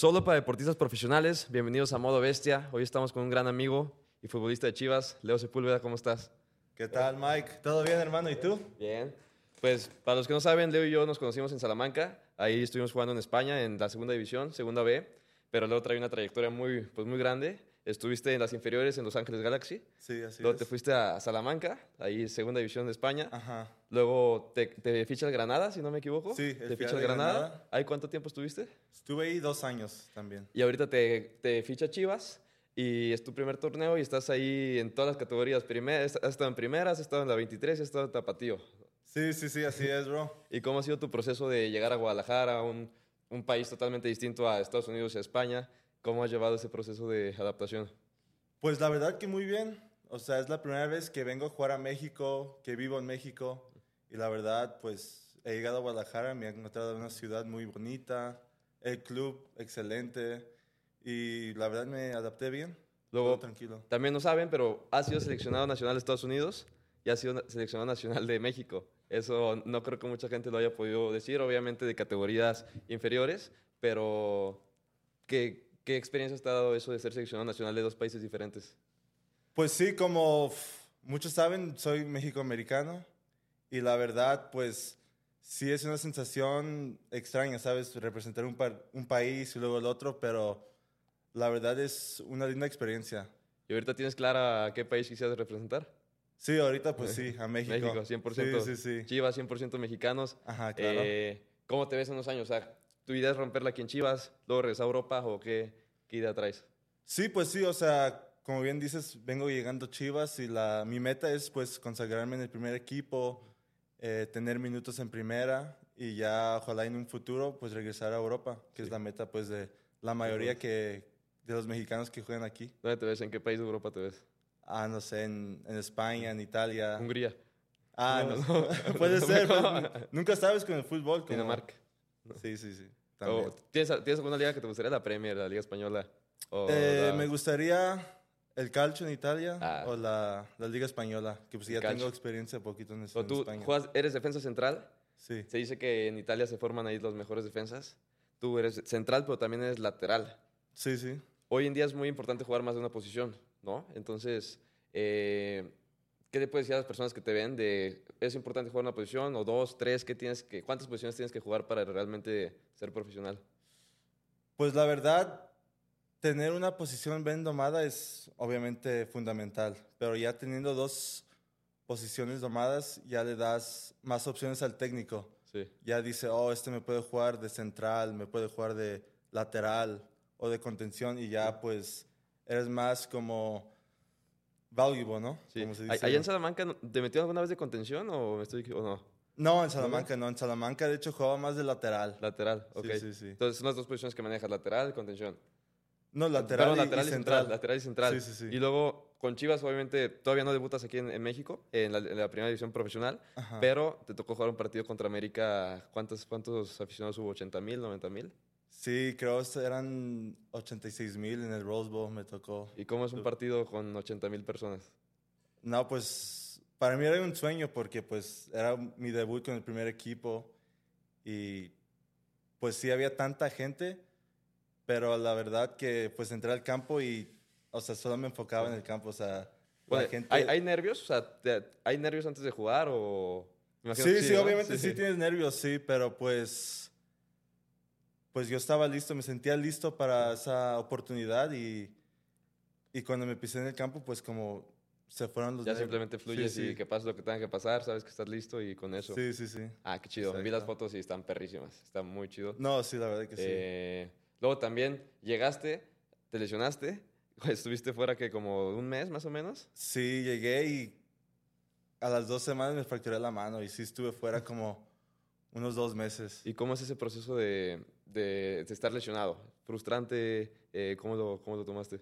Solo para deportistas profesionales, bienvenidos a Modo Bestia. Hoy estamos con un gran amigo y futbolista de Chivas, Leo Sepúlveda, ¿cómo estás? ¿Qué tal, Mike? ¿Todo bien, hermano? ¿Y tú? Bien. Pues para los que no saben, Leo y yo nos conocimos en Salamanca. Ahí estuvimos jugando en España, en la segunda división, segunda B. Pero luego trae una trayectoria muy, pues, muy grande. Estuviste en las inferiores en Los Ángeles Galaxy. Sí, así Luego es. te fuiste a Salamanca, ahí segunda división de España. Ajá. Luego te, te ficha el Granada, si no me equivoco. Sí, el te ficha el Granada. Granada. ¿Ahí cuánto tiempo estuviste? Estuve ahí dos años también. Y ahorita te, te ficha Chivas y es tu primer torneo y estás ahí en todas las categorías. Primer, has estado en primeras, has estado en la 23 y has estado en Tapatío. Sí, sí, sí, así es, bro. ¿Y cómo ha sido tu proceso de llegar a Guadalajara, un, un país totalmente distinto a Estados Unidos y a España? ¿Cómo has llevado ese proceso de adaptación? Pues la verdad que muy bien. O sea, es la primera vez que vengo a jugar a México, que vivo en México. Y la verdad, pues he llegado a Guadalajara, me he encontrado en una ciudad muy bonita, el club excelente. Y la verdad me adapté bien. Luego, Todo tranquilo. También no saben, pero has sido seleccionado nacional de Estados Unidos y has sido na- seleccionado nacional de México. Eso no creo que mucha gente lo haya podido decir, obviamente de categorías inferiores, pero ¿qué, qué experiencia te ha dado eso de ser seleccionado nacional de dos países diferentes? Pues sí, como muchos saben, soy mexicoamericano y la verdad, pues sí es una sensación extraña, ¿sabes? Representar un, par- un país y luego el otro, pero la verdad es una linda experiencia. ¿Y ahorita tienes clara a qué país quisieras representar? Sí, ahorita pues sí, a México. México, 100%. Sí, sí, sí. Chivas, 100% mexicanos. Ajá, claro. Eh, ¿Cómo te ves en unos años? O sea, ¿tu idea es romperla aquí en Chivas, luego regresar a Europa o qué, qué idea traes? Sí, pues sí, o sea, como bien dices, vengo llegando a Chivas y la, mi meta es pues consagrarme en el primer equipo, eh, tener minutos en primera y ya ojalá en un futuro pues regresar a Europa, que es Sí. la meta pues de la mayoría que, de los mexicanos que juegan aquí. ¿Dónde te ves? ¿En qué país de Europa te ves? Ah, no sé, en, en España, en Italia. Hungría, Ah, No, no, no. puede ser, pues, nunca sabes con el fútbol. como- Dinamarca. Sí, sí, sí. O, también. ¿tienes, ¿Tienes alguna liga que te gustaría? ¿La Premier, la Liga Española? O Eh, la- Me gustaría el calcio en Italia Ah. o la, la Liga Española, que pues ya calcio. tengo experiencia poquito en, o en tú España. juegas- eres defensa central. Sí. Se dice que en Italia se forman ahí los mejores defensas. Tú eres central, pero también eres lateral. Sí, sí. Hoy en día es muy importante jugar más de una posición, ¿no? Entonces, eh, ¿qué le puedes decir a las personas que te ven de es importante jugar una posición o dos, tres? ¿qué tienes que, ¿Cuántas posiciones tienes que jugar para realmente ser profesional? Pues la verdad, tener una posición bien domada es obviamente fundamental, pero ya teniendo dos posiciones domadas, ya le das más opciones al técnico. Sí. Ya dice, oh, este me puede jugar de central, me puede jugar de lateral o de contención y ya pues eres más como valuable, ¿no? sí. Como se dice. ¿Allá en Salamanca te metió alguna vez de contención o me estoy o no? No, en Salamanca no, en Salamanca de hecho jugaba más de lateral. Lateral, ok. Sí, sí, sí. Entonces son las dos posiciones que manejas, lateral y contención. No, lateral, Perdón, lateral y y central. Lateral y central. Sí, sí, sí. Y luego con Chivas, obviamente, todavía no debutas aquí en, en México, en la, en la primera división profesional, Ajá. pero te tocó jugar un partido contra América. ¿Cuántos, cuántos aficionados hubo? ¿80 mil, 90 mil? Sí, creo que eran 86 mil en el Rose Bowl, me tocó. ¿Y cómo es un partido con 80 mil personas? No, pues para mí era un sueño porque pues era mi debut con el primer equipo y pues sí había tanta gente, pero la verdad que pues entré al campo y, o sea, solo me enfocaba en el campo, o sea, la Bueno, gente... ¿hay, hay nervios? O sea, te- ¿hay nervios antes de jugar o...? Sí, sí, obviamente sí, tienes nervios, sí, pero pues, pues yo estaba listo, me sentía listo para esa oportunidad y, y cuando me pisé en el campo, pues como se fueron los Ya nervios. simplemente fluyes Sí, sí. y que pase lo que tenga que pasar, sabes que estás listo y con eso. Sí, sí, sí. Ah, qué chido. Vi las Exacto. fotos y están perrísimas. Está muy chido. No, sí, la verdad que sí. Eh, luego también llegaste, te lesionaste, estuviste fuera que como un mes más o menos. Sí, llegué y a las dos semanas me fracturé la mano y sí estuve fuera como unos dos meses. ¿Y cómo es ese proceso de, de- de estar lesionado? ¿Frustrante? Eh, ¿cómo, lo, ¿Cómo lo tomaste?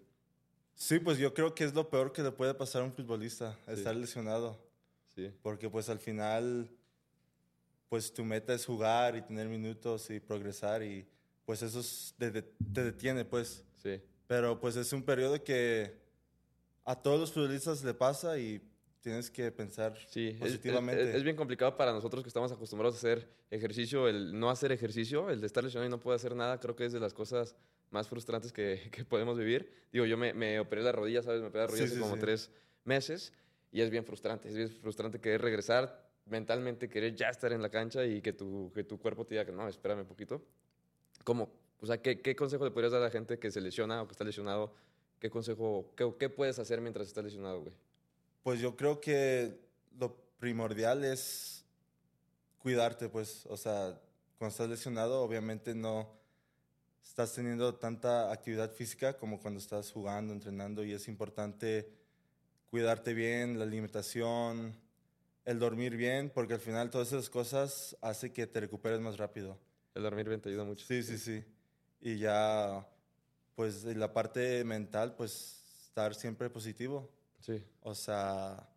Sí, pues yo creo que es lo peor que le puede pasar a un futbolista, Sí. estar lesionado. Sí. Porque pues al final, pues tu meta es jugar y tener minutos y progresar y pues eso es- te, de- te detiene pues. Sí. Pero pues es un periodo que a todos los futbolistas le pasa y tienes que pensar Sí, es- es, positivamente. es- es bien complicado para nosotros que estamos acostumbrados a hacer ejercicio, el no hacer ejercicio, el de estar lesionado y no poder hacer nada, creo que es de las cosas más frustrantes que, que podemos vivir. Digo, yo me, me operé la rodilla, ¿sabes? Me operé la rodilla Sí, hace sí, como sí. tres meses y es bien frustrante, es bien frustrante querer regresar mentalmente, querer ya estar en la cancha y que tu, que tu cuerpo te diga que no, espérame un poquito. ¿Cómo? O sea, ¿qué, ¿qué consejo le podrías dar a la gente que se lesiona o que está lesionado? ¿Qué consejo, qué, qué puedes hacer mientras estás lesionado, güey? Pues yo creo que lo primordial es cuidarte, pues, o sea, cuando estás lesionado, obviamente no estás teniendo tanta actividad física como cuando estás jugando, entrenando, y es importante cuidarte bien, la alimentación, el dormir bien, porque al final todas esas cosas hace que te recuperes más rápido. El dormir bien te ayuda mucho. Sí, sí, sí. Y ya, pues, en la parte mental, pues, estar siempre positivo. Sí. O sea,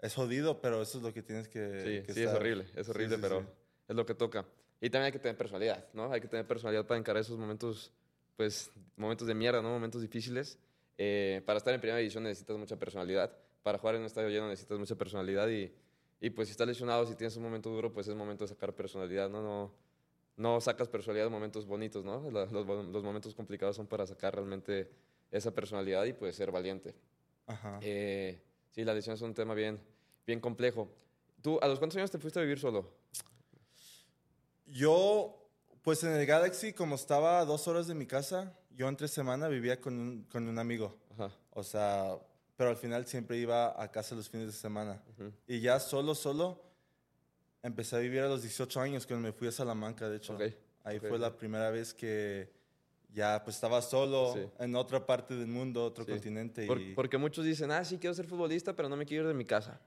es jodido, pero eso es lo que tienes que. Sí, que sí, es horrible, es horrible, sí, pero es lo que toca. Y también hay que tener personalidad, ¿no? Hay que tener personalidad para encarar esos momentos, pues, momentos de mierda, ¿no? Momentos difíciles. Eh, para estar en primera división necesitas mucha personalidad. Para jugar en un estadio lleno necesitas mucha personalidad y, y pues, si estás lesionado, si tienes un momento duro, pues es momento de sacar personalidad, ¿no? No, no sacas personalidad en momentos bonitos, ¿no? Los, los momentos complicados son para sacar realmente esa personalidad y, pues, ser valiente. Ajá. Eh, sí, la lesión es un tema bien, bien complejo. ¿Tú a los cuántos años te fuiste a vivir solo? Yo, pues en el Galaxy, como estaba a dos horas de mi casa, yo entre semana vivía con un, con un amigo. Ajá. O sea, pero al final siempre iba a casa los fines de semana. Y ya solo, solo, empecé a vivir a los 18 años cuando me fui a Salamanca, de hecho. Ok, Ahí ok, fue la primera vez que ya pues estaba solo Sí. en otra parte del mundo, otro Sí. continente. Por- y... porque muchos dicen, ah, sí, quiero ser futbolista, pero no me quiero ir de mi casa.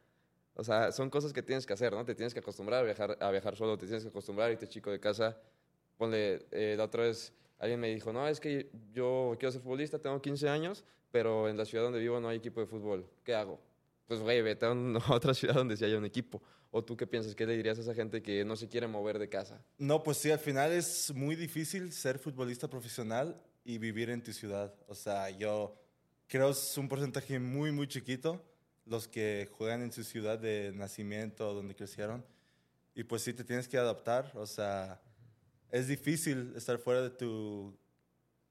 O sea, son cosas que tienes que hacer, ¿no? Te tienes que acostumbrar a viajar, a viajar solo, te tienes que acostumbrar a irte chico de casa. Ponle, eh, la otra vez alguien me dijo, no, es que yo quiero ser futbolista, tengo 15 años, pero en la ciudad donde vivo no hay equipo de fútbol. ¿Qué hago? Pues, güey, vete a, otra ciudad donde sí haya un equipo. ¿O tú qué piensas? ¿Qué le dirías a esa gente que no se quiere mover de casa? No, pues sí, al final es muy difícil ser futbolista profesional y vivir en tu ciudad. O sea, yo creo es un porcentaje muy, muy chiquito los que juegan en su ciudad de nacimiento, donde crecieron. Y pues sí, te tienes que adaptar. O sea, es difícil estar fuera de tu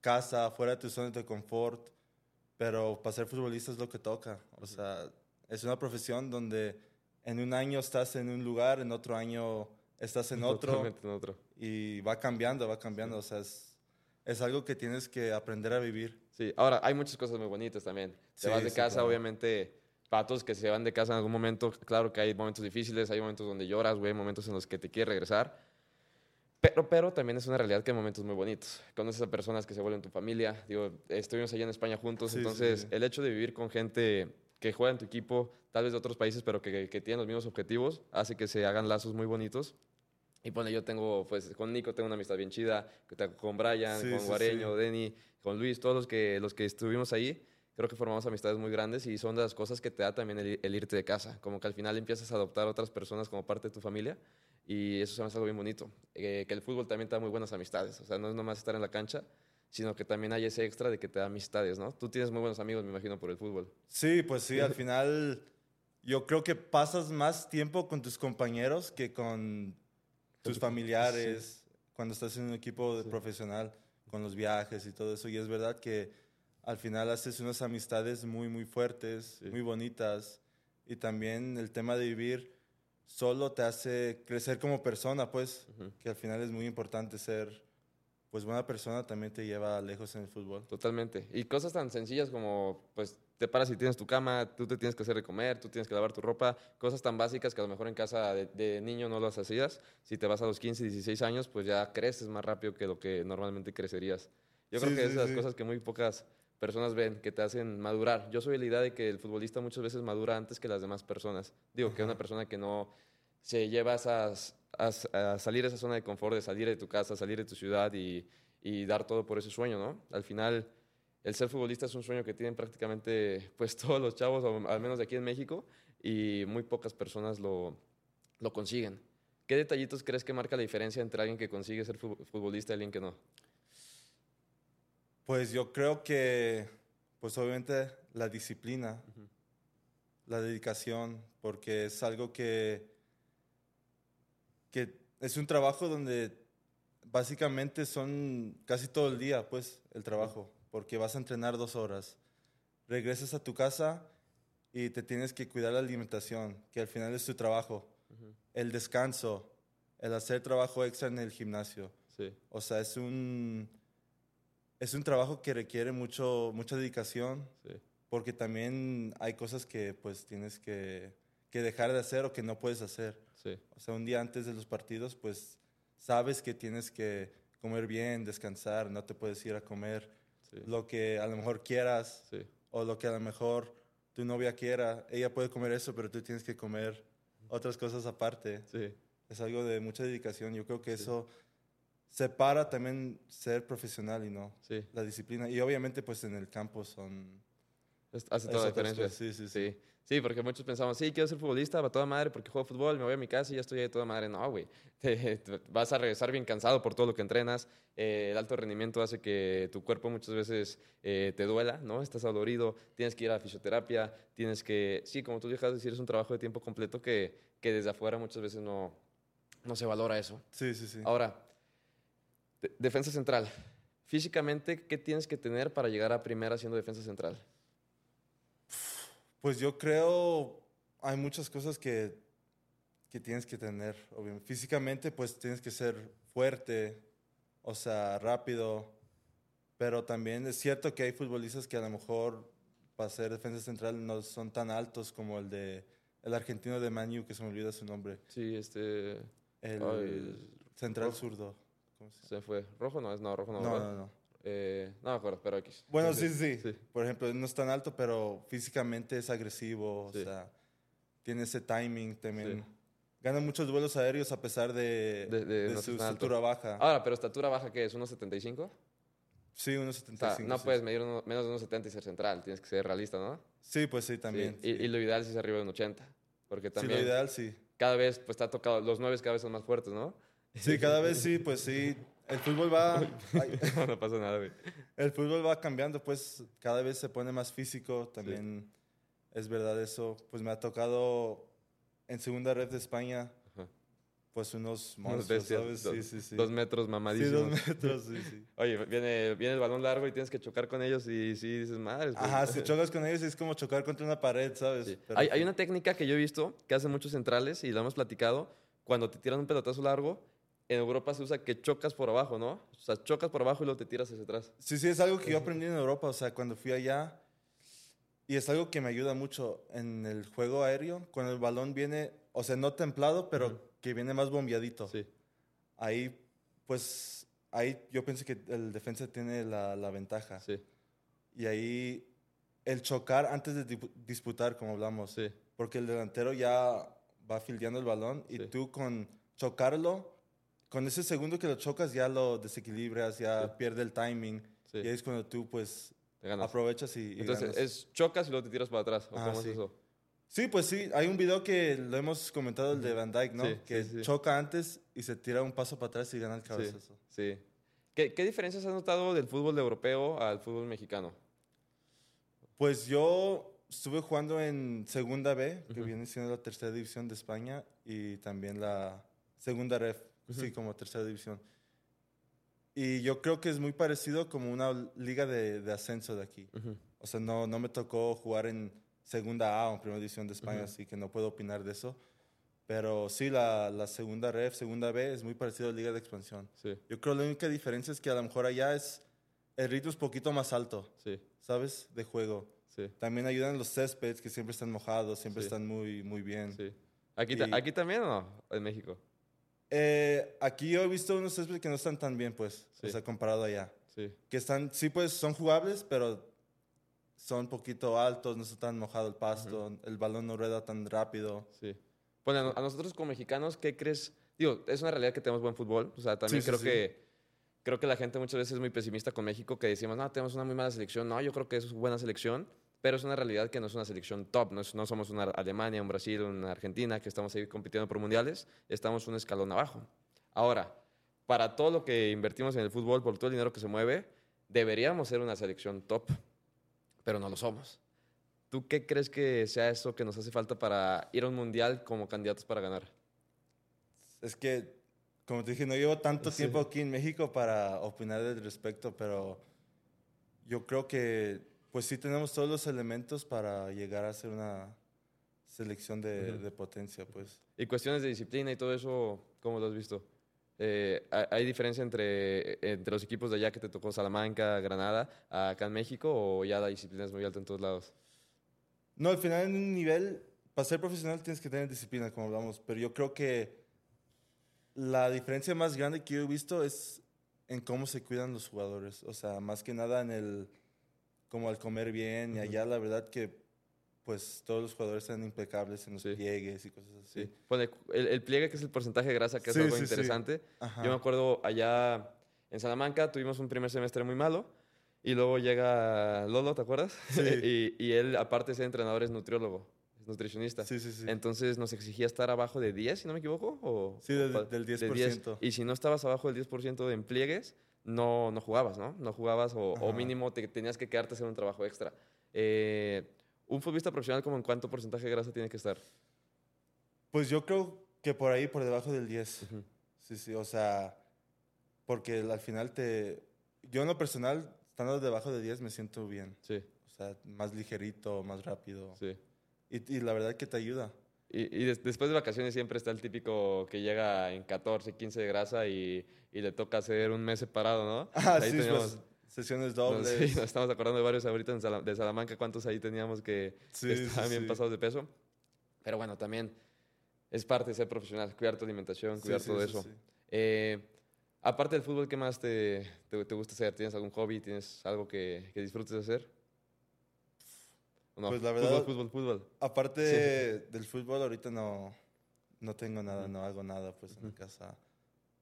casa, fuera de tu zona de confort, pero para ser futbolista es lo que toca. O sea, es una profesión donde en un año estás en un lugar, en otro año estás en otro en otro. y va cambiando, va cambiando. O sea, es, es algo que tienes que aprender a vivir. Sí, ahora hay muchas cosas muy bonitas también. Te Sí, vas de sí, casa, claro. obviamente, para todos que se van de casa en algún momento, claro que hay momentos difíciles, hay momentos donde lloras, güey, momentos en los que te quieres regresar. Pero, pero también es una realidad que hay momentos muy bonitos. Conoces a personas que se vuelven tu familia. Digo, estuvimos allá en España juntos, Sí, sí, entonces sí. el hecho de vivir con gente que juega en tu equipo, tal vez de otros países, pero que, que tienen los mismos objetivos, hace que se hagan lazos muy bonitos. Y bueno, yo tengo, pues con Nico tengo una amistad bien chida, con Brian, Sí, con Guareño, sí. Denny, con Luis, todos los que, los que estuvimos ahí, creo que formamos amistades muy grandes y son de las cosas que te da también el, el irte de casa, como que al final empiezas a adoptar a otras personas como parte de tu familia y eso se me hace algo bien bonito, Eh, que el fútbol también te da muy buenas amistades, o sea, no es nomás estar en la cancha, sino que también hay ese extra de que te da amistades, ¿no? Tú tienes muy buenos amigos, me imagino, por el fútbol. Sí, pues sí, al final yo creo que pasas más tiempo con tus compañeros que con tus tu- familiares cuando estás en un equipo Sí. profesional, con los viajes y todo eso. Y es verdad que al final haces unas amistades muy, muy fuertes, Sí. muy bonitas. Y también el tema de vivir solo te hace crecer como persona, pues, Ujú. que al final es muy importante ser, pues, buena persona también te lleva lejos en el fútbol. Totalmente. Y cosas tan sencillas como, pues, te paras y tienes tu cama, tú te tienes que hacer de comer, tú tienes que lavar tu ropa, cosas tan básicas que a lo mejor en casa de, de niño no las hacías. Si te vas a los 15, 16 años, pues ya creces más rápido que lo que normalmente crecerías. Yo creo Sí, que sí, es de las sí. cosas que muy pocas personas ven, que te hacen madurar. Yo soy de la idea de que el futbolista muchas veces madura antes que las demás personas. Digo, que una persona que no se lleva esas- a, a salir de esa zona de confort, de salir de tu casa, salir de tu ciudad y, y dar todo por ese sueño, ¿no? Al final, el ser futbolista es un sueño que tienen prácticamente pues todos los chavos, o al menos de aquí en México, y muy pocas personas lo, lo consiguen. ¿Qué detallitos crees que marca la diferencia entre alguien que consigue ser fu- futbolista y alguien que no? Pues yo creo que, pues obviamente la disciplina. la dedicación, porque es algo que, que es un trabajo donde básicamente son casi todo el día, pues, el trabajo, porque vas a entrenar dos horas, regresas a tu casa y te tienes que cuidar la alimentación, que al final es tu trabajo, el descanso, el hacer trabajo extra en el gimnasio. Sí, O sea, es un, es un trabajo que requiere mucho, mucha dedicación, sí, porque también hay cosas que pues tienes que, que dejar de hacer o que no puedes hacer. sí, O sea, un día antes de los partidos, pues sabes que tienes que comer bien, descansar, no te puedes ir a comer sí, lo que a lo mejor quieras sí, o lo que a lo mejor tu novia quiera. Ella puede comer eso, pero tú tienes que comer otras cosas aparte. Es algo de mucha dedicación. Yo creo que eso separa también ser profesional y no la disciplina. Y obviamente pues en el campo son... Hace toda la diferencia. cosas. Sí, sí, sí. Sí, porque muchos pensamos, sí, quiero ser futbolista, va toda madre, porque juego fútbol, me voy a mi casa y ya estoy ahí toda madre. No, güey, Te- te vas a regresar bien cansado por todo lo que entrenas. Eh, el alto rendimiento hace que tu cuerpo muchas veces eh, te duela, ¿no? Estás dolorido, tienes que ir a la fisioterapia, tienes que, sí, como tú dejas de decir, es un trabajo de tiempo completo que, que desde afuera muchas veces no, no se valora eso. Sí, sí, sí. Ahora, de- defensa central. Físicamente, ¿qué tienes que tener para llegar a primera siendo defensa central? Pues yo creo hay muchas cosas que, que tienes que tener. obviamente. Físicamente, pues tienes que ser fuerte, o sea, rápido. Pero también es cierto que hay futbolistas que a lo mejor para ser defensa central no son tan altos como el de el argentino de Manu, que se me olvida su nombre. Sí, este... El Ay, central rojo. zurdo. ¿Cómo se Se fue. ¿Rojo no es? No, rojo no. No, ¿verdad? no, no. Eh, no me acuerdo, pero X. Bueno, sí, sí, sí. Por ejemplo, no es tan alto, pero físicamente es agresivo, Sí. o sea, tiene ese timing también. Sí. Gana muchos duelos aéreos a pesar de, De- de de no su estatura baja. Ahora, pero estatura baja, ¿qué es? ¿1.75? sí, unos O 75. sea, no sí. puedes medir uno- menos de 1.70 y ser central. Tienes que ser realista, ¿no? Sí, pues sí, Sí. también. Y, sí. y lo ideal es arriba de un 80. Porque Sí, también lo ideal sí. cada vez pues, está tocado. Los 9 cada vez son más fuertes, ¿no? Sí, cada vez sí, pues sí. El fútbol va, ay, no, no pasa nada, güey. el fútbol va cambiando, pues cada vez se pone más físico, también es verdad eso. Pues me ha tocado en segunda red de España, Ajá. pues unos monstruos, ¿sabes? dos- Sí, sí, sí. Dos metros Sí, mamadísimos. dos metros, sí, sí. Oye, viene, viene el balón largo y tienes que chocar con ellos y sí dices, madre. pues". Ajá, si chocas con ellos es como chocar contra una pared, ¿sabes? Sí. Pero Hay, sí. hay una técnica que yo he visto que hacen muchos centrales y lo hemos platicado. Cuando te tiran un pelotazo largo, en Europa se usa que chocas por abajo, ¿no? O sea, chocas por abajo y luego te tiras hacia atrás. Sí, sí, es algo que yo aprendí en Europa, o sea, cuando fui allá. Y es algo que me ayuda mucho en el juego aéreo, cuando el balón viene, o sea, no templado, pero Ujú. que viene más bombeadito. Sí, Ahí, pues, ahí yo pienso que el defensa tiene la, la ventaja. sí, Y ahí el chocar antes de disputar, como hablamos, sí. porque el delantero ya va fildeando el balón y Sí. tú con chocarlo, con ese segundo que lo chocas ya lo desequilibras, ya Sí. pierde el timing. sí. Y ahí es cuando tú pues Te ganas. aprovechas y, y Entonces, ganas. es chocas y luego te tiras para atrás. ¿O Ajá, cómo sí. es eso? Sí, pues sí, hay un video que lo hemos comentado, el de Van Dyke, ¿no? Que choca antes y se tira un paso para atrás y gana el cabezazo. Sí. ¿Qué, ¿Qué diferencias has notado del fútbol europeo al fútbol mexicano? Pues yo estuve jugando en Segunda B, que Ujú. viene siendo la tercera división de España, y también la Segunda Ref, sí, como tercera división. Y yo creo que es muy parecido como una liga de, de ascenso de aquí. Ujú. O sea, no, no me tocó jugar en Segunda A o en Primera División de España, Ujú. así que no puedo opinar de eso. Pero sí, la, la Segunda Ref, Segunda B es muy parecido a la Liga de Expansión. Sí, Yo creo que la única diferencia es que a lo mejor allá es el ritmo es poquito más alto, sí, ¿sabes? De juego. sí, También ayudan los céspedes que siempre están mojados, siempre están muy, muy bien. sí. ¿Aquí, Y- ¿Aquí también o no? En México. Eh, aquí yo he visto unos céspedes que no están tan bien, pues, Sí. o sea, comparado allá. Sí, Que están, sí, pues, son jugables, pero son un poquito altos, no está tan mojado el pasto, el balón no rueda tan rápido. sí. Bueno, a no- a nosotros como mexicanos, ¿qué crees? Digo, es una realidad que tenemos buen fútbol. O sea, también Sí, sí, creo sí. que creo que la gente muchas veces es muy pesimista con México, que decimos, no, tenemos una muy mala selección. No, yo creo que es buena selección, pero es una realidad que no es una selección top. No, es- no somos una Alemania, un Brasil, una Argentina, que estamos ahí compitiendo por mundiales. Estamos un escalón abajo. Ahora, para todo lo que invertimos en el fútbol, por todo el dinero que se mueve, deberíamos ser una selección top, pero no lo somos. ¿Tú qué crees que sea eso que nos hace falta para ir a un mundial como candidatos para ganar? Es que, como te dije, no llevo tanto Sí. tiempo aquí en México para opinar al respecto, pero yo creo que, pues sí tenemos todos los elementos para llegar a ser una selección de, potencia, pues. Y cuestiones de disciplina y todo eso, ¿cómo lo has visto? Eh, ¿hay- ¿Hay diferencia entre, entre los equipos de allá que te tocó Salamanca, Granada, acá en México o ya la disciplina es muy alta en todos lados? No, al final en un nivel, para ser profesional tienes que tener disciplina, como hablamos, pero yo creo que la diferencia más grande que yo he visto es en cómo se cuidan los jugadores, o sea, más que nada en el, como al comer bien, y Ujú. allá la verdad que, pues, todos los jugadores están impecables en los Sí. pliegues y cosas así. Sí. Pone el, el pliegue, que es el porcentaje de grasa, que es Sí, algo sí, sí. interesante. Yo me acuerdo allá en Salamanca tuvimos un primer semestre muy malo y luego llega Lolo, ¿te acuerdas? Sí. y, y él, aparte de ser entrenador, es nutriólogo, es nutricionista. Sí, sí, sí. Entonces nos exigía estar abajo de 10, si no me equivoco. O, Sí, de- o- del de 10%. Y si no estabas abajo del 10% en pliegues, no, no jugabas, ¿no? No jugabas o, o mínimo te, tenías que quedarte hacer un trabajo extra. Eh, un futbolista profesional, ¿como en cuánto porcentaje de grasa tiene que estar? Pues yo creo que por ahí, por debajo del 10. Ujú. Sí, sí, o sea, porque al final te... Yo en lo personal, estando debajo de 10 me siento bien. Sí, O sea, más ligerito, más rápido. sí. Y, y la verdad que te ayuda. Y, y des- después de vacaciones siempre está el típico que llega en 14, 15 de grasa y, y le toca hacer un mes separado, ¿no? Ah, Ahí sí, teníamos- pues, sesiones nos, dobles. sí, nos estamos acordando de varios ahorita en Sala- de Salamanca, cuántos ahí teníamos que, Sí, que sí, estaban bien sí. pasados de peso. Pero bueno, también es parte de ser profesional, cuidar tu alimentación, cuidar todo eso. Eh, aparte del fútbol, ¿qué más te, te, te gusta hacer? ¿Tienes algún hobby? ¿Tienes algo que, que disfrutes de hacer? Pues la Fútbol, verdad- fútbol, fútbol. Aparte Sí. de- del fútbol, ahorita no, no tengo nada, no hago nada pues en mi casa.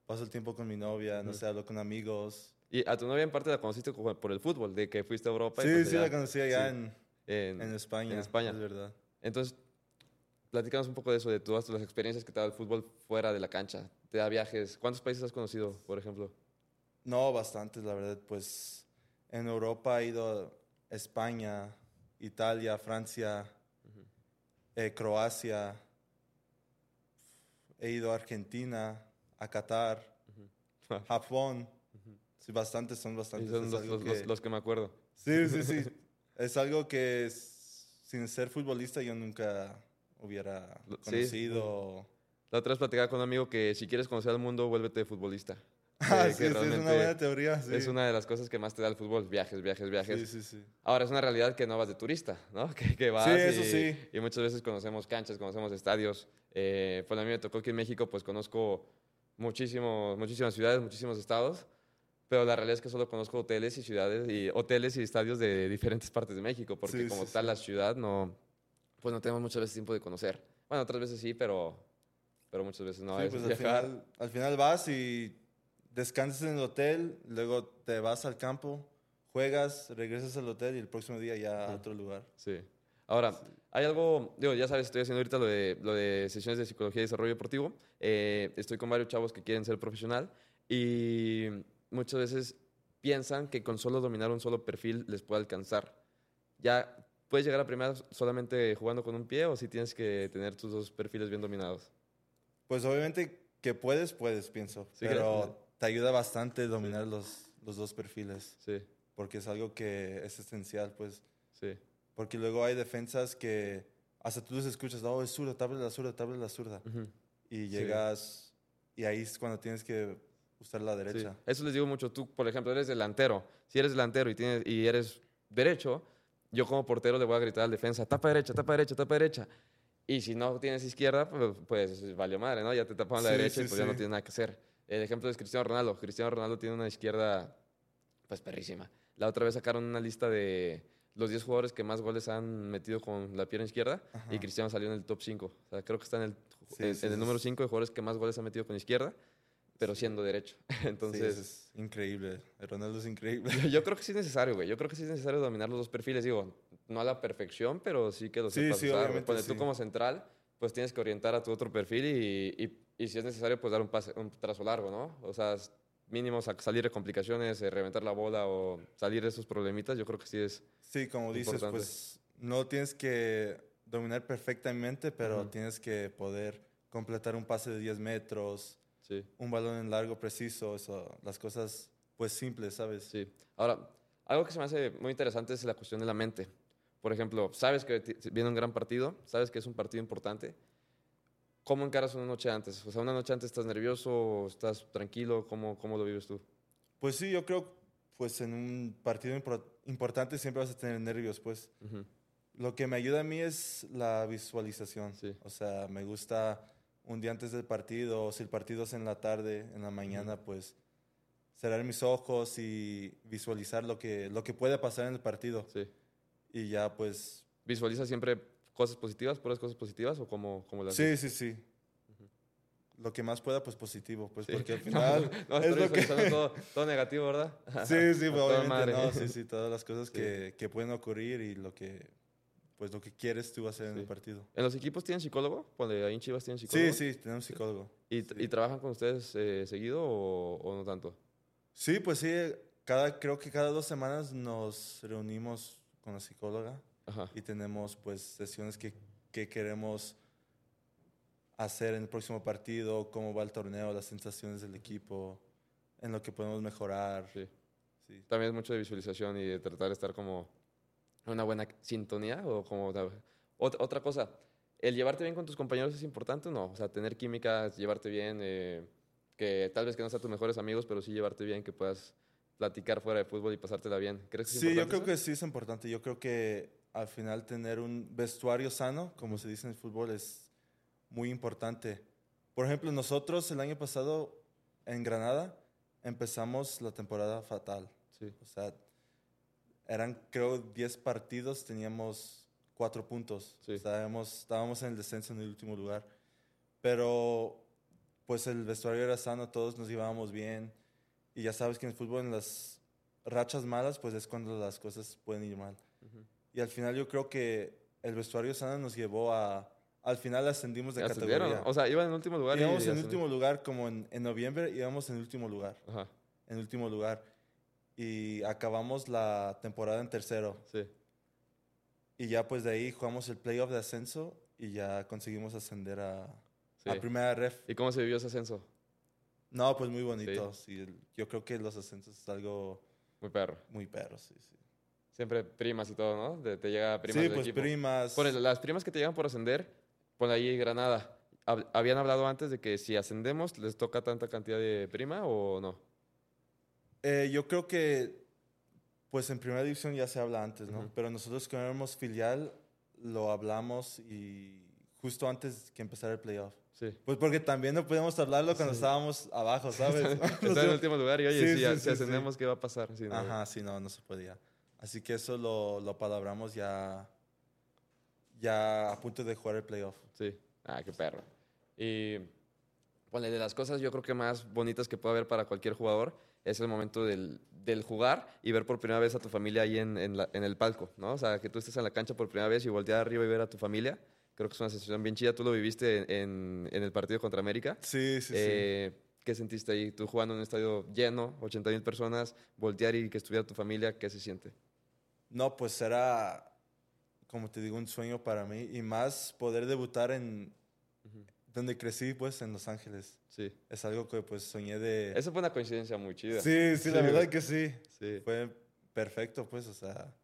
Paso el tiempo con mi novia, no sé, hablo con amigos. Y a tu novia en parte la conociste por el fútbol, de que fuiste a Europa. y Sí, pues sí, allá la conocí allá sí. en, en, en España. en España. Es verdad. Entonces, platícanos un poco de eso, de todas las experiencias que te da el fútbol fuera de la cancha. Te da viajes. ¿Cuántos países has conocido, por ejemplo? No, bastantes, la verdad. Pues en Europa he ido a España, Italia, Francia, eh, Croacia. He ido a Argentina, a Qatar, Japón. Sí, bastantes, son Y bastantes. son los, que- los que me acuerdo. Sí, sí, sí. es algo que sin ser futbolista yo nunca hubiera sí. conocido. La otra vez platicaba con un amigo que si quieres conocer al mundo, vuélvete futbolista. Ah, Que- sí, que sí, es una buena teoría. Sí. Es una de las cosas que más te da el fútbol, viajes, viajes, viajes. sí, sí, sí. Ahora, es una realidad que no vas de turista, ¿no? Que, que vas Sí, eso y, sí. y muchas veces conocemos canchas, conocemos estadios. Eh, pues a mí me tocó aquí en México, pues conozco muchísimo, muchísimas ciudades, muchísimos estados, pero la realidad es que solo conozco hoteles y ciudades, y hoteles y estadios de diferentes partes de México, porque Sí, como sí, tal la ciudad no, pues no tenemos muchas veces tiempo de conocer. Bueno, otras veces sí, pero, pero muchas veces no. Sí, es pues al final, al final vas y descansas en el hotel, luego te vas al campo, juegas, regresas al hotel y el próximo día ya a otro lugar. Sí. Ahora, hay algo, digo, ya sabes, estoy haciendo ahorita lo de, lo de sesiones de psicología y desarrollo deportivo. Eh, estoy con varios chavos que quieren ser profesional y muchas veces piensan que con solo dominar un solo perfil les puede alcanzar. Ya puedes llegar a primera solamente jugando con un pie o si tienes que tener tus dos perfiles bien dominados. Pues obviamente que puedes, puedes, pienso. Sí, pero te ayuda bastante dominar los, los dos perfiles, Sí, porque es algo que es esencial, pues. sí, Porque luego hay defensas que hasta tú los escuchas, oh, es zurda, tabla la zurda, tabla la zurda. ujú, Y llegas, y ahí es cuando tienes que usar la sí. derecha. Eso les digo mucho. Tú, por ejemplo, eres delantero. Si eres delantero y, tienes, y eres derecho, yo como portero le voy a gritar al defensa, tapa derecha, tapa derecha, tapa derecha. Y si no tienes izquierda, pues, pues valió madre, ¿no? Ya te tapan la Sí, derecha y sí, pues ya no sí. tienes nada que hacer. El ejemplo es Cristiano Ronaldo. Cristiano Ronaldo tiene una izquierda, pues perrísima. La otra vez sacaron una lista de los 10 jugadores que más goles han metido con la pierna izquierda y. Cristiano salió en el top 5. O sea, creo que está en el, Sí, en, sí, en el número sí. 5 de jugadores que más goles ha metido con izquierda, pero siendo derecho. Entonces... es increíble. Ronaldo es increíble. Yo, yo creo que sí es necesario, güey. Yo creo que sí es necesario dominar los dos perfiles. Digo, no a la perfección, pero sí que los sepas usar. Ponle tú como central, pues tienes que orientar a tu otro perfil y, y, y si es necesario, pues dar un, pase, un trazo largo, ¿no? O sea, mínimo sa- salir de complicaciones, eh, reventar la bola o salir de esos problemitas, yo creo que sí es... Sí, como dices, Importante. pues no tienes que dominar perfectamente, pero Ujú. tienes que poder completar un pase de 10 metros, Sí, un balón en largo preciso, eso, las cosas pues simples, ¿sabes? sí. Ahora, algo que se me hace muy interesante es la cuestión de la mente. Por ejemplo, sabes que viene un gran partido, sabes que es un partido importante. ¿Cómo encaras una noche antes? O sea, una noche antes estás nervioso, estás tranquilo, ¿cómo, cómo lo vives tú? Pues sí, yo creo, pues en un partido impor- importante siempre vas a tener nervios, pues. Ujú, Lo que me ayuda a mí es la visualización. Sí. O sea, me gusta un día antes del partido, o si el partido es en la tarde, en la mañana, pues cerrar mis ojos y visualizar lo que, lo que puede pasar en el partido. Sí. Y ya, pues, ¿Visualizas siempre cosas positivas, puras cosas positivas o cómo, cómo las sí, sí, sí. Lo que más pueda, pues positivo, pues Sí. porque al No, final no, es estoy lo que... todo, todo negativo, ¿verdad? Sí, sí, obviamente, no, sí, sí, todas las cosas Sí. que, que pueden ocurrir y lo que, pues lo que quieres tú hacer en Sí. el partido. ¿En los equipos tienen psicólogo? Ponle, ahí en Chivas tienen psicólogo. Sí, sí, tenemos psicólogo. ¿Y, y trabajan con ustedes eh, seguido o, o no tanto? Sí, pues sí, cada, creo que cada dos semanas nos reunimos con la psicóloga Ajá. y tenemos pues sesiones que, que queremos hacer en el próximo partido, cómo va el torneo, las sensaciones del equipo, en lo que podemos mejorar. Sí. Sí. También es mucho de visualización y de tratar de estar como en una buena sintonía o como... Otra, otra cosa, ¿el llevarte bien con tus compañeros es importante o no? O sea, tener química, llevarte bien, eh, que tal vez que no sean tus mejores amigos, pero sí llevarte bien, que puedas platicar fuera de fútbol y pasártela bien. ¿Crees que es Sí, yo creo eso? que sí es importante. Yo creo que al final tener un vestuario sano, como se dice en el fútbol, es muy importante. Por ejemplo, nosotros el año pasado en Granada empezamos la temporada fatal. Sí, O sea, eran creo 10 partidos, teníamos 4 puntos. Sí. Estábamos, estábamos en el descenso en el último lugar. Pero pues el vestuario era sano, todos nos llevábamos bien. Y ya sabes que en el fútbol, en las rachas malas, pues es cuando las cosas pueden ir mal. Y al final yo creo que el vestuario sano nos llevó a... Al final ascendimos de categoría. ¿no? O sea, iban en último lugar y... íbamos en ascendieron. último lugar, como en, en noviembre, íbamos en último lugar. Ajá, En último lugar. Y acabamos la temporada en tercero. sí. Y ya pues de ahí jugamos el playoff de ascenso y ya conseguimos ascender a, sí. a primera ref. ¿Y cómo se vivió ese ascenso? No, pues muy bonito. Sí, el- yo creo que los ascensos es algo Muy perro. muy perro, sí, sí. Siempre primas y todo, ¿no? De- te llega primas sí, del pues equipo. primas. Ponle, las primas que te llegan por ascender, pon ahí Granada. Hab- ¿Habían hablado antes de que si ascendemos les toca tanta cantidad de prima o no? Eh, yo creo que pues en primera división ya se habla antes, ¿no? Ujú. Pero nosotros que éramos filial lo hablamos y justo antes que empezara el playoff. Sí. Pues porque también no podíamos hablarlo cuando Sí. estábamos abajo, ¿sabes? Está en último lugar y oye, Sí, si, si ascendemos, ¿qué va a pasar? No, Ajá, sí, no, no se podía. Así que eso lo, lo palabramos ya, ya a punto de jugar el playoff. Sí. Ah, qué perro. Y ponle, de las cosas yo creo que más bonitas que puede haber para cualquier jugador es el momento del, del jugar y ver por primera vez a tu familia ahí en, en, la- en el palco, ¿no? O sea, que tú estés en la cancha por primera vez y voltear arriba y ver a tu familia. Creo que es una sensación bien chida. Tú lo viviste en, en- el partido contra América. Sí, sí, sí. Eh, ¿Qué sentiste ahí? Tú jugando en un estadio lleno, 80 mil personas, voltear y que estuviera tu familia, ¿qué se siente? No, pues era, como te digo, un sueño para mí y más poder debutar en donde crecí, pues en Los Ángeles. Sí. Es algo que pues soñé de... Esa fue una coincidencia muy chida. Sí, sí, la verdad que sí. Sí. Fue perfecto, pues, o sea,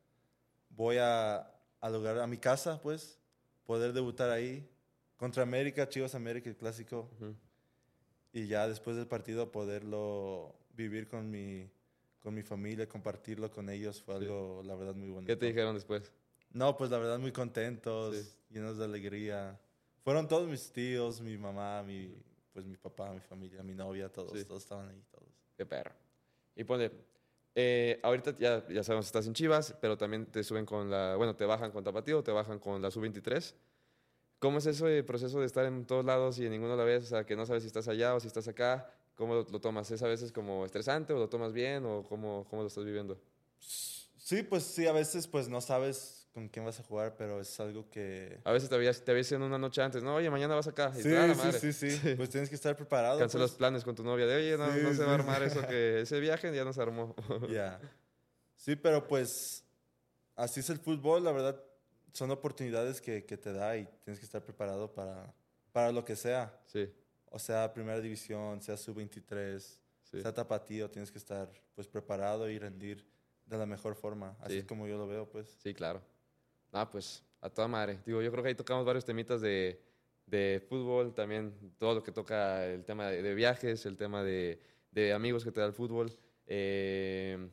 voy a, al lugar, a mi casa, pues, poder debutar ahí contra América, Chivas América, el clásico, y ya después del partido poderlo vivir con mi, con mi familia, compartirlo con ellos, fue Sí. algo, la verdad, muy bonito. ¿Qué te dijeron después? No, pues la verdad muy contentos, Sí. llenos de alegría. Fueron todos mis tíos, mi mamá, mi, pues mi papá, mi familia, mi novia, todos, Sí. todos estaban ahí, todos. Qué perro. Y ponle, eh, ahorita ya, ya sabemos que estás en Chivas, pero también te suben con la, bueno, te bajan con Tapatío, te bajan con la Sub-23. ¿Cómo es ese proceso de estar en todos lados y en ninguno a la vez? O sea, que no sabes si estás allá o si estás acá. ¿Cómo lo, lo tomas? ¿Es a veces como estresante o lo tomas bien o cómo, cómo lo estás viviendo? Sí, pues sí, a veces pues no sabes con quién vas a jugar, pero es algo que... A veces te avisas, te avisan una noche antes, no, oye, mañana vas acá. Y Sí, tú, "Ah, la sí, madre". sí, sí, Pues tienes que estar preparado. Cancelas pues. planes con tu novia de, oye, no, Sí, no se va a armar eso que ese viaje ya nos armó. Ya. Sí, pero pues así es el fútbol, la verdad. son oportunidades que, que te da y tienes que estar preparado para, para lo que sea. Sí, O sea, primera división, sea sub-23, sí. sea tapatío, tienes que estar pues preparado y rendir de la mejor forma. Así Sí. es como yo lo veo, pues. Sí, claro. Ah, pues a toda madre. Digo, yo creo que ahí tocamos varios temitas de, de fútbol, también todo lo que toca el tema de, de viajes, el tema de, de amigos que te da el fútbol. Eh,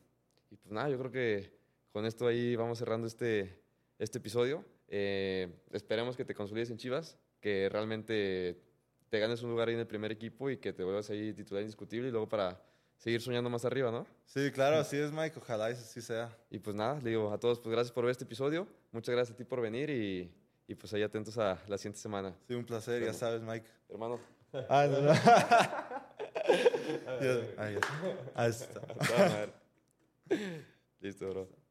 y pues nada, yo creo que con esto ahí vamos cerrando este, este episodio. Eh, esperemos que te consolides en Chivas, que realmente te ganes un lugar ahí en el primer equipo y que te vuelvas ahí titular indiscutible y luego para seguir soñando más arriba, ¿no? Sí, claro, así es, Mike. Ojalá eso sí sea. Y pues nada, le digo a todos, pues gracias por ver este episodio. Muchas gracias a ti por venir y, y pues ahí atentos a la siguiente semana. Sí, un placer, ya sabes, Mike. Hermano. Ah, no, no. Ah. Ahí está. Listo, bro.